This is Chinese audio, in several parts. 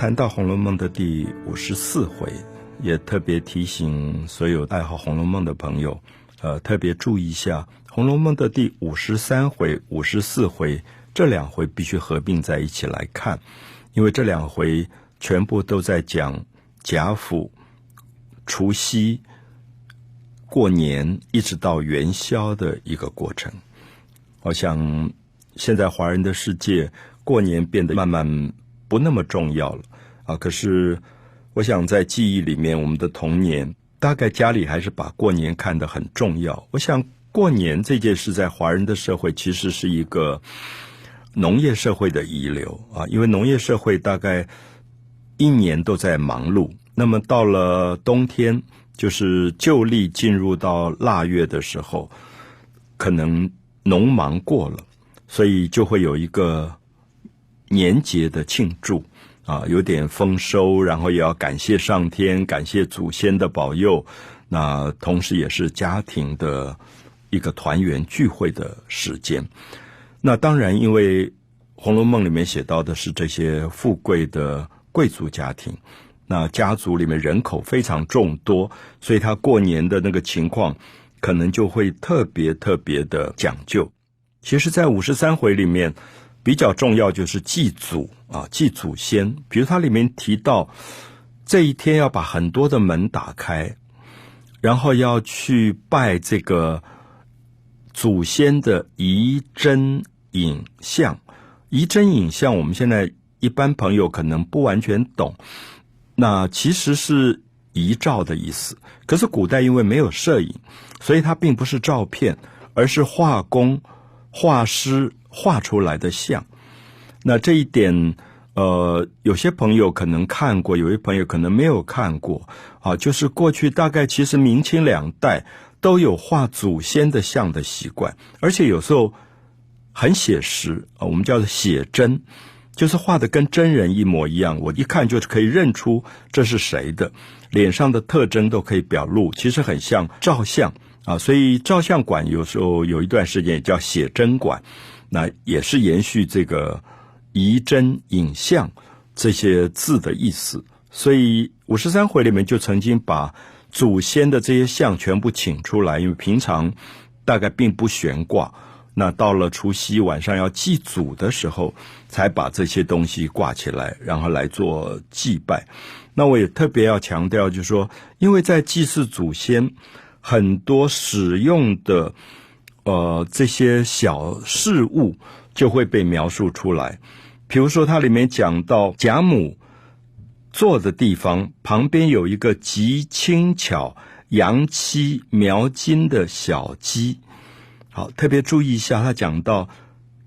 谈到《红楼梦》的第五十四回，也特别提醒所有爱好《红楼梦》的朋友，呃，特别注意一下《红楼梦》的第五十三回、五十四回这两回必须合并在一起来看，因为这两回全部都在讲贾府除夕、过年一直到元宵的一个过程。我想，现在华人的世界过年变得慢慢。不那么重要了啊！可是，我想在记忆里面，我们的童年大概家里还是把过年看得很重要。我想过年这件事在华人的社会其实是一个农业社会的遗留啊，因为农业社会大概一年都在忙碌，那么到了冬天，就是旧历进入到腊月的时候，可能农忙过了，所以就会有一个。年节的庆祝啊，有点丰收，然后也要感谢上天，感谢祖先的保佑。那同时也是家庭的一个团圆聚会的时间。那当然，因为《红楼梦》里面写到的是这些富贵的贵族家庭，那家族里面人口非常众多，所以他过年的那个情况可能就会特别特别的讲究。其实，在五十三回里面。比较重要就是祭祖啊，祭祖先。比如它里面提到，这一天要把很多的门打开，然后要去拜这个祖先的遗真影像。遗真影像，我们现在一般朋友可能不完全懂，那其实是遗照的意思。可是古代因为没有摄影，所以它并不是照片，而是画工、画师。画出来的像，那这一点，呃，有些朋友可能看过，有些朋友可能没有看过啊。就是过去大概其实明清两代都有画祖先的像的习惯，而且有时候很写实啊，我们叫做写真，就是画的跟真人一模一样，我一看就可以认出这是谁的，脸上的特征都可以表露，其实很像照相啊。所以照相馆有时候有一段时间也叫写真馆。那也是延续这个仪真影像这些字的意思，所以五十三回里面就曾经把祖先的这些像全部请出来，因为平常大概并不悬挂，那到了除夕晚上要祭祖的时候，才把这些东西挂起来，然后来做祭拜。那我也特别要强调，就是说，因为在祭祀祖先，很多使用的。呃，这些小事物就会被描述出来。比如说，它里面讲到贾母坐的地方旁边有一个极轻巧洋漆描金的小鸡。好，特别注意一下，他讲到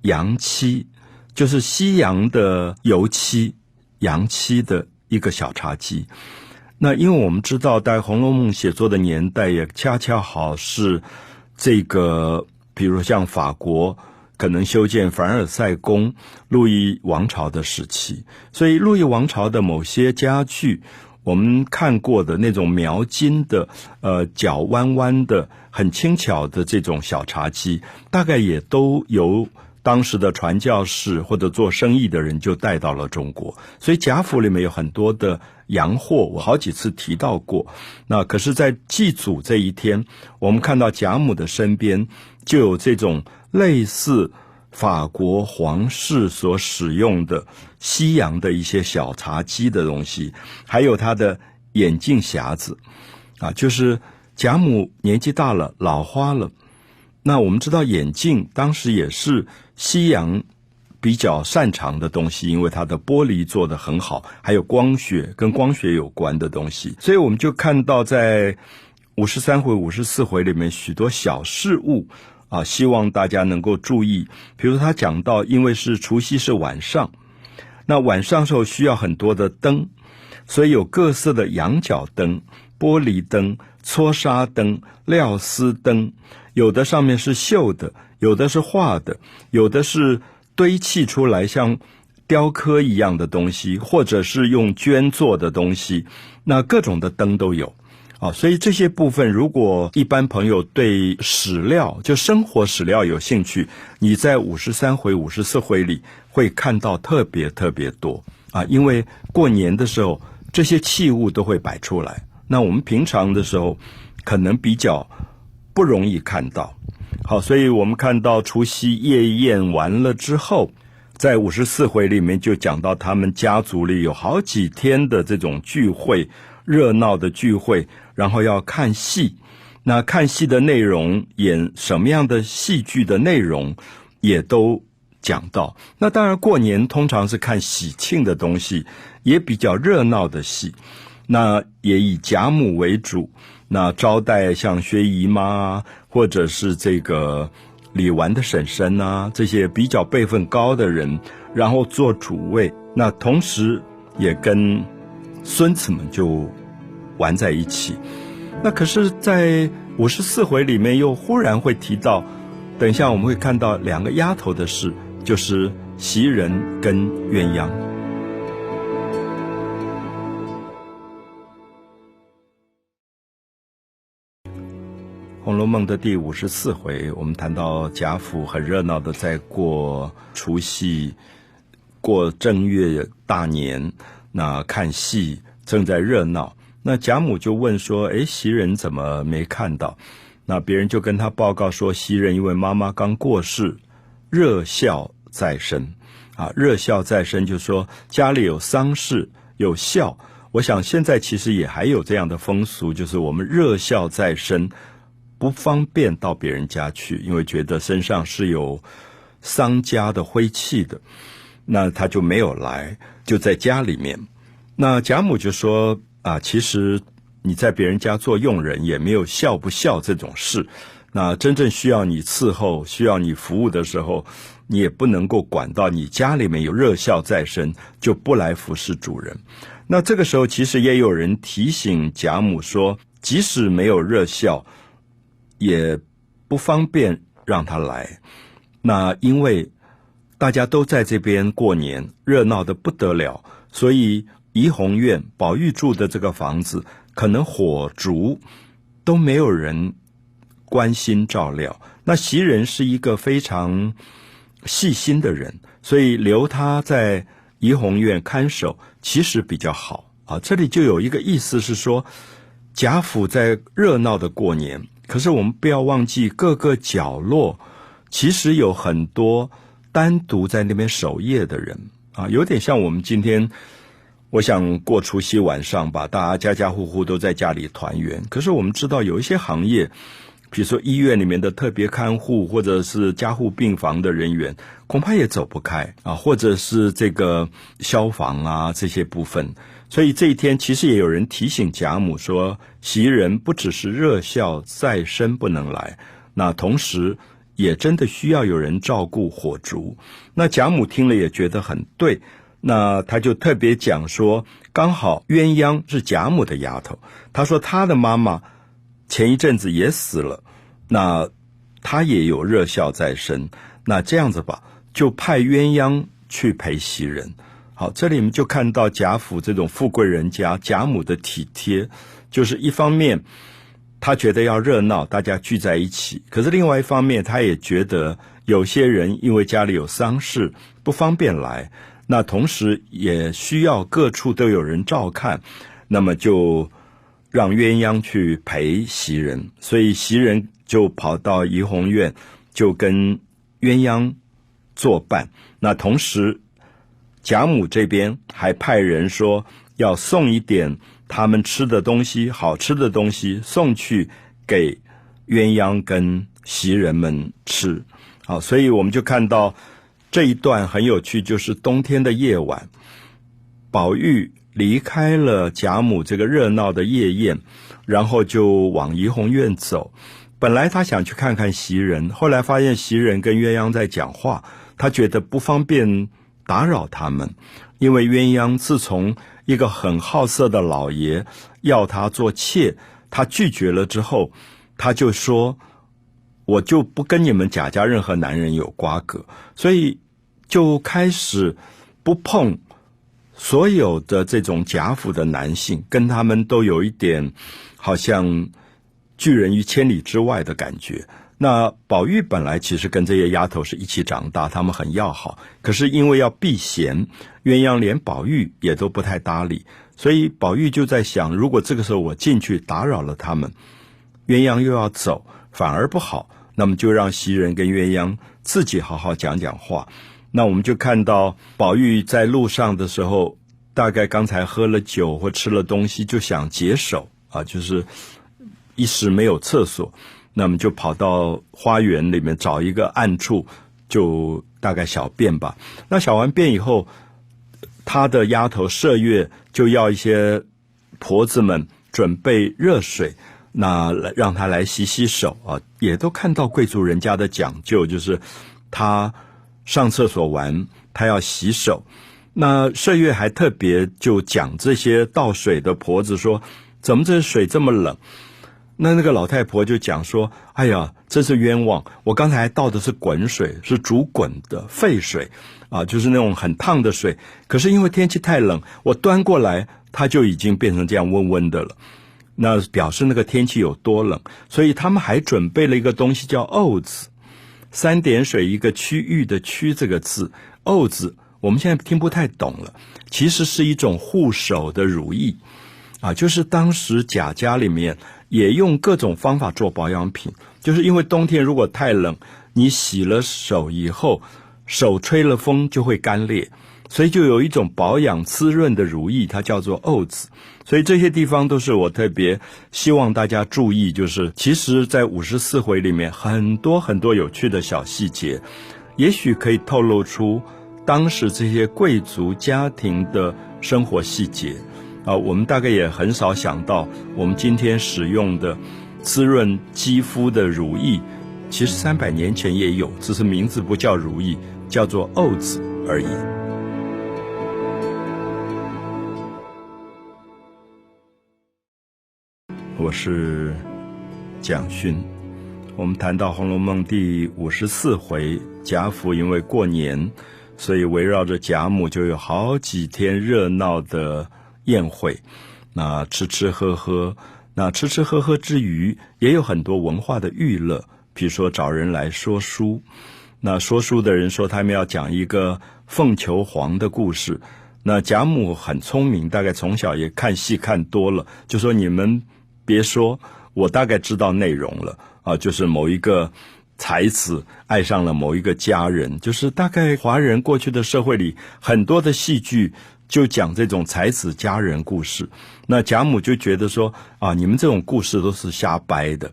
洋漆，就是西洋的油漆，洋漆的一个小茶几。那因为我们知道，在《红楼梦》写作的年代，也恰恰好是。这个，比如像法国可能修建凡尔赛宫，路易王朝的时期，所以路易王朝的某些家具，我们看过的那种描金的，呃，角弯弯的、很轻巧的这种小茶几，大概也都由当时的传教士或者做生意的人就带到了中国。所以贾府里面有很多的。洋货，我好几次提到过。那可是，在祭祖这一天，我们看到贾母的身边就有这种类似法国皇室所使用的西洋的一些小茶几的东西，还有他的眼镜匣子啊，就是贾母年纪大了，老花了。那我们知道，眼镜当时也是西洋。比较擅长的东西，因为它的玻璃做的很好，还有光学跟光学有关的东西，所以我们就看到在五十三回、五十四回里面许多小事物啊，希望大家能够注意。比如他讲到，因为是除夕是晚上，那晚上时候需要很多的灯，所以有各色的羊角灯、玻璃灯、搓砂灯、料丝灯，有的上面是绣的，有的是画的，有的是。堆砌出来像雕刻一样的东西，或者是用绢做的东西，那各种的灯都有啊。所以这些部分，如果一般朋友对史料就生活史料有兴趣，你在五十三回、五十四回里会看到特别特别多啊，因为过年的时候这些器物都会摆出来，那我们平常的时候可能比较不容易看到。好，所以我们看到除夕夜宴完了之后，在五十四回里面就讲到他们家族里有好几天的这种聚会，热闹的聚会，然后要看戏。那看戏的内容，演什么样的戏剧的内容，也都讲到。那当然，过年通常是看喜庆的东西，也比较热闹的戏。那也以贾母为主，那招待像薛姨妈，或者是这个李纨的婶婶啊，这些比较辈分高的人，然后做主位。那同时也跟孙子们就玩在一起。那可是，在五十四回里面又忽然会提到，等一下我们会看到两个丫头的事，就是袭人跟鸳鸯。《红楼梦》的第五十四回，我们谈到贾府很热闹的在过除夕、过正月大年，那看戏正在热闹。那贾母就问说：“哎，袭人怎么没看到？”那别人就跟他报告说：“袭人因为妈妈刚过世，热孝在身，啊，热孝在身，就说家里有丧事有孝。我想现在其实也还有这样的风俗，就是我们热孝在身，不方便到别人家去，因为觉得身上是有丧家的灰气的，那他就没有来，就在家里面。那贾母就说。”啊，其实你在别人家做佣人也没有孝不孝这种事。那真正需要你伺候、需要你服务的时候，你也不能够管到你家里面有热孝在身，就不来服侍主人。那这个时候，其实也有人提醒贾母说，即使没有热孝，也不方便让他来。那因为大家都在这边过年，热闹的不得了，所以。怡红院宝玉住的这个房子，可能火烛都没有人关心照料。那袭人是一个非常细心的人，所以留他在怡红院看守，其实比较好啊。这里就有一个意思是说，贾府在热闹的过年，可是我们不要忘记各个角落，其实有很多单独在那边守夜的人啊，有点像我们今天。我想过除夕晚上吧，大家家家户户都在家里团圆。可是我们知道有一些行业，比如说医院里面的特别看护，或者是加护病房的人员，恐怕也走不开啊。或者是这个消防啊这些部分。所以这一天其实也有人提醒贾母说，袭人不只是热笑在身不能来，那同时也真的需要有人照顾火烛。那贾母听了也觉得很对。那他就特别讲说，刚好鸳鸯是贾母的丫头，他说他的妈妈前一阵子也死了，那他也有热孝在身，那这样子吧，就派鸳鸯去陪袭人。好，这里面就看到贾府这种富贵人家贾母的体贴，就是一方面他觉得要热闹，大家聚在一起，可是另外一方面他也觉得有些人因为家里有丧事不方便来。那同时也需要各处都有人照看，那么就让鸳鸯去陪袭人，所以袭人就跑到怡红院，就跟鸳鸯作伴。那同时贾母这边还派人说要送一点他们吃的东西，好吃的东西送去给鸳鸯跟袭人们吃。好，所以我们就看到。这一段很有趣，就是冬天的夜晚，宝玉离开了贾母这个热闹的夜宴，然后就往怡红院走。本来他想去看看袭人，后来发现袭人跟鸳鸯在讲话，他觉得不方便打扰他们，因为鸳鸯自从一个很好色的老爷要他做妾，他拒绝了之后，他就说：“我就不跟你们贾家任何男人有瓜葛。”所以。就开始不碰所有的这种贾府的男性，跟他们都有一点好像拒人于千里之外的感觉。那宝玉本来其实跟这些丫头是一起长大，他们很要好。可是因为要避嫌，鸳鸯连宝玉也都不太搭理，所以宝玉就在想：如果这个时候我进去打扰了他们，鸳鸯又要走，反而不好。那么就让袭人跟鸳鸯自己好好讲讲话。那我们就看到宝玉在路上的时候，大概刚才喝了酒或吃了东西，就想解手啊，就是一时没有厕所。那么就跑到花园里面找一个暗处，就大概小便吧。那小完便以后，他的丫头麝月就要一些婆子们准备热水，那来让他来洗洗手啊。也都看到贵族人家的讲究，就是他上厕所完，他要洗手。那麝月还特别就讲这些倒水的婆子说：“怎么这水这么冷？”那那个老太婆就讲说：“哎呀，真是冤枉！我刚才倒的是滚水，是煮滚的沸水，啊，就是那种很烫的水。可是因为天气太冷，我端过来，它就已经变成这样温温的了。那表示那个天气有多冷。所以他们还准备了一个东西叫‘沤子’，三点水一个区域的‘区’这个字，‘沤字’我们现在听不太懂了，其实是一种护手的如意，啊，就是当时贾家里面。”也用各种方法做保养品，就是因为冬天如果太冷，你洗了手以后，手吹了风就会干裂，所以就有一种保养滋润的如意，它叫做沤子。所以这些地方都是我特别希望大家注意，就是其实，在五十四回里面很多很多有趣的小细节，也许可以透露出当时这些贵族家庭的生活细节。啊，我们大概也很少想到，我们今天使用的滋润肌肤的乳液，其实三百年前也有，只是名字不叫乳液，叫做沤子而已。我是蒋勋，我们谈到《红楼梦》第五十四回，贾府因为过年，所以围绕着贾母就有好几天热闹的。宴会，那吃吃喝喝，那吃吃喝喝之余，也有很多文化的娱乐，比如说找人来说书。那说书的人说他们要讲一个凤求凰的故事。那贾母很聪明，大概从小也看戏看多了，就说你们别说，我大概知道内容了啊，就是某一个才子爱上了某一个佳人，就是大概华人过去的社会里很多的戏剧。就讲这种才子佳人故事，那贾母就觉得说啊，你们这种故事都是瞎掰的。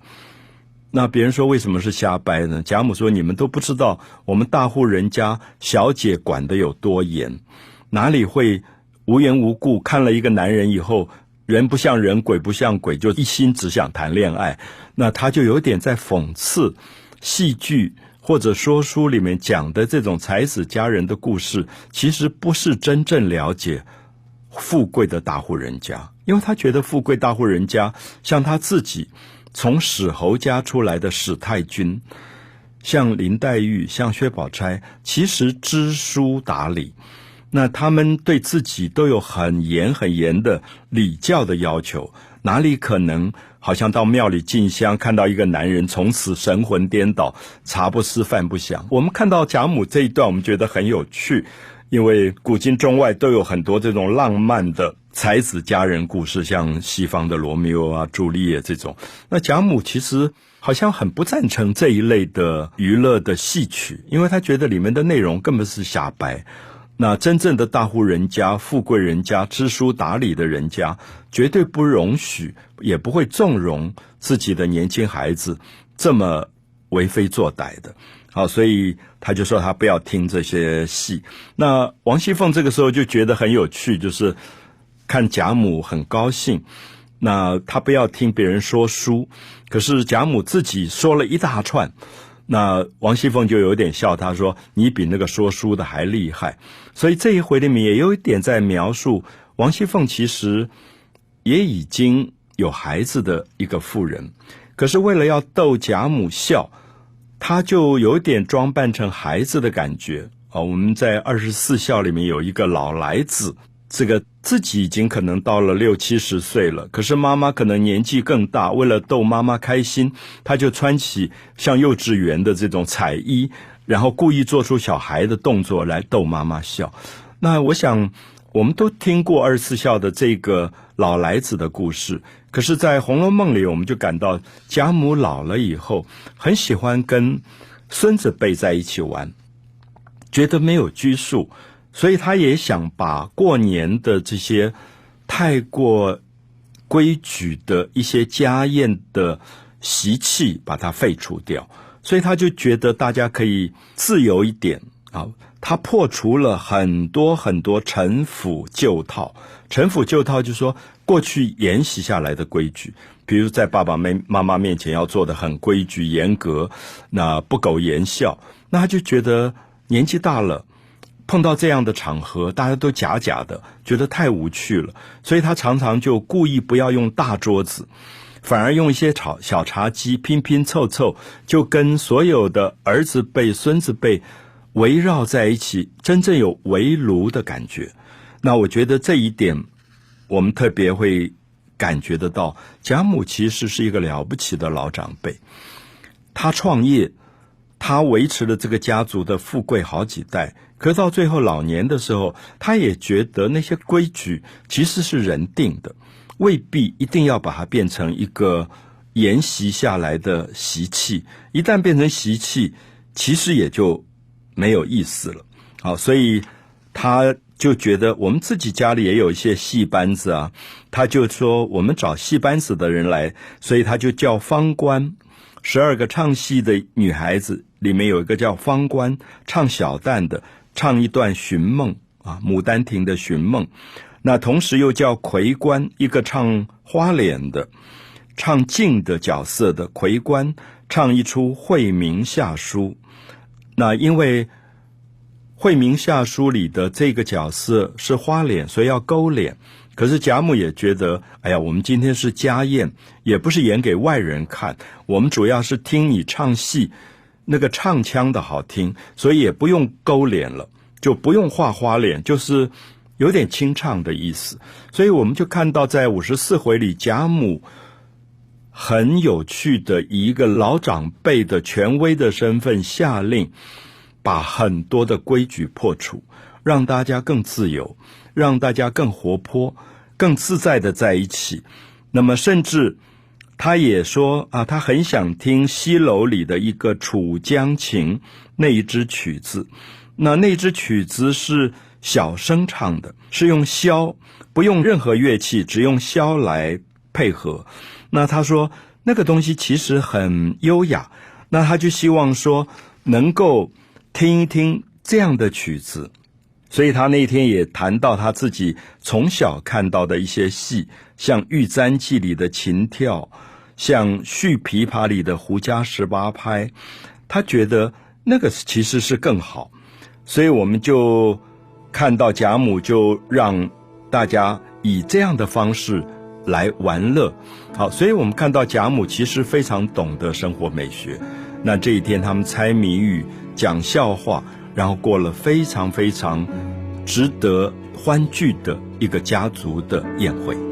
那别人说为什么是瞎掰呢？贾母说你们都不知道我们大户人家小姐管的有多严，哪里会无缘无故看了一个男人以后，人不像人，鬼不像鬼，就一心只想谈恋爱？那他就有点在讽刺戏剧。或者说书里面讲的这种才子佳人的故事，其实不是真正了解富贵的大户人家，因为他觉得富贵大户人家像他自己从史侯家出来的史太君，像林黛玉、像薛宝钗，其实知书达理，那他们对自己都有很严很严的礼教的要求，哪里可能？好像到庙里进香，看到一个男人从此神魂颠倒，茶不思饭不想。我们看到贾母这一段，我们觉得很有趣，因为古今中外都有很多这种浪漫的才子佳人故事，像西方的罗密欧啊、朱丽叶这种。那贾母其实好像很不赞成这一类的娱乐的戏曲，因为他觉得里面的内容根本是瞎掰。那真正的大户人家、富贵人家、知书达理的人家，绝对不容许，也不会纵容自己的年轻孩子这么为非作歹的。好，所以他就说他不要听这些戏。那王熙凤这个时候就觉得很有趣，就是看贾母很高兴，那他不要听别人说书，可是贾母自己说了一大串。那王熙凤就有点笑，她说：“你比那个说书的还厉害。”所以这一回里面也有一点在描述王熙凤其实也已经有孩子的一个妇人，可是为了要逗贾母笑，她就有点装扮成孩子的感觉啊。我们在二十四孝里面有一个老来子，这个自己已经可能到了六七十岁了，可是妈妈可能年纪更大，为了逗妈妈开心，他就穿起像幼稚园的这种彩衣，然后故意做出小孩的动作来逗妈妈笑。那我想，我们都听过二十四孝的这个老来子的故事，可是，在《红楼梦》里，我们就感到贾母老了以后，很喜欢跟孙子辈在一起玩，觉得没有拘束。所以他也想把过年的这些太过规矩的一些家宴的习气把它废除掉，所以他就觉得大家可以自由一点啊。他破除了很多很多陈腐旧套，陈腐旧套就是说过去沿袭下来的规矩，比如在爸爸妈妈妈面前要做的很规矩严格，那不苟言笑，那他就觉得年纪大了。碰到这样的场合，大家都假假的，觉得太无趣了，所以他常常就故意不要用大桌子，反而用一些炒小茶几拼拼凑凑，就跟所有的儿子辈、孙子辈围绕在一起，真正有围炉的感觉。那我觉得这一点，我们特别会感觉得到，贾母其实是一个了不起的老长辈，他创业。他维持了这个家族的富贵好几代，可到最后老年的时候，他也觉得那些规矩其实是人定的，未必一定要把它变成一个沿袭下来的习气。一旦变成习气，其实也就没有意思了。好，所以他就觉得我们自己家里也有一些戏班子啊，他就说我们找戏班子的人来，所以他就叫方官。十二个唱戏的女孩子里面有一个叫方官，唱小旦的，唱一段寻梦啊，《牡丹亭》的寻梦。那同时又叫魁官，一个唱花脸的，唱静的角色的魁官，唱一出惠民下书。那因为惠民下书里的这个角色是花脸，所以要勾脸。可是贾母也觉得，哎呀，我们今天是家宴，也不是演给外人看，我们主要是听你唱戏，那个唱腔的好听，所以也不用勾脸了，就不用画花脸，就是有点清唱的意思。所以我们就看到，在五十四回里，贾母很有趣的以一个老长辈的权威的身份下令，把很多的规矩破除，让大家更自由，让大家更活泼。更自在的在一起，那么甚至他也说啊，他很想听西楼里的一个《楚江情》那一支曲子。那那支曲子是小声唱的，是用箫，不用任何乐器，只用箫来配合。那他说那个东西其实很优雅，那他就希望说能够听一听这样的曲子。所以他那天也谈到他自己从小看到的一些戏，像《玉簪记》里的琴跳，像《续琵琶》里的胡笳十八拍，他觉得那个其实是更好。所以我们就看到贾母就让大家以这样的方式来玩乐。好，所以我们看到贾母其实非常懂得生活美学。那这一天他们猜谜语、讲笑话。然后过了非常非常值得欢聚的一个家族的宴会。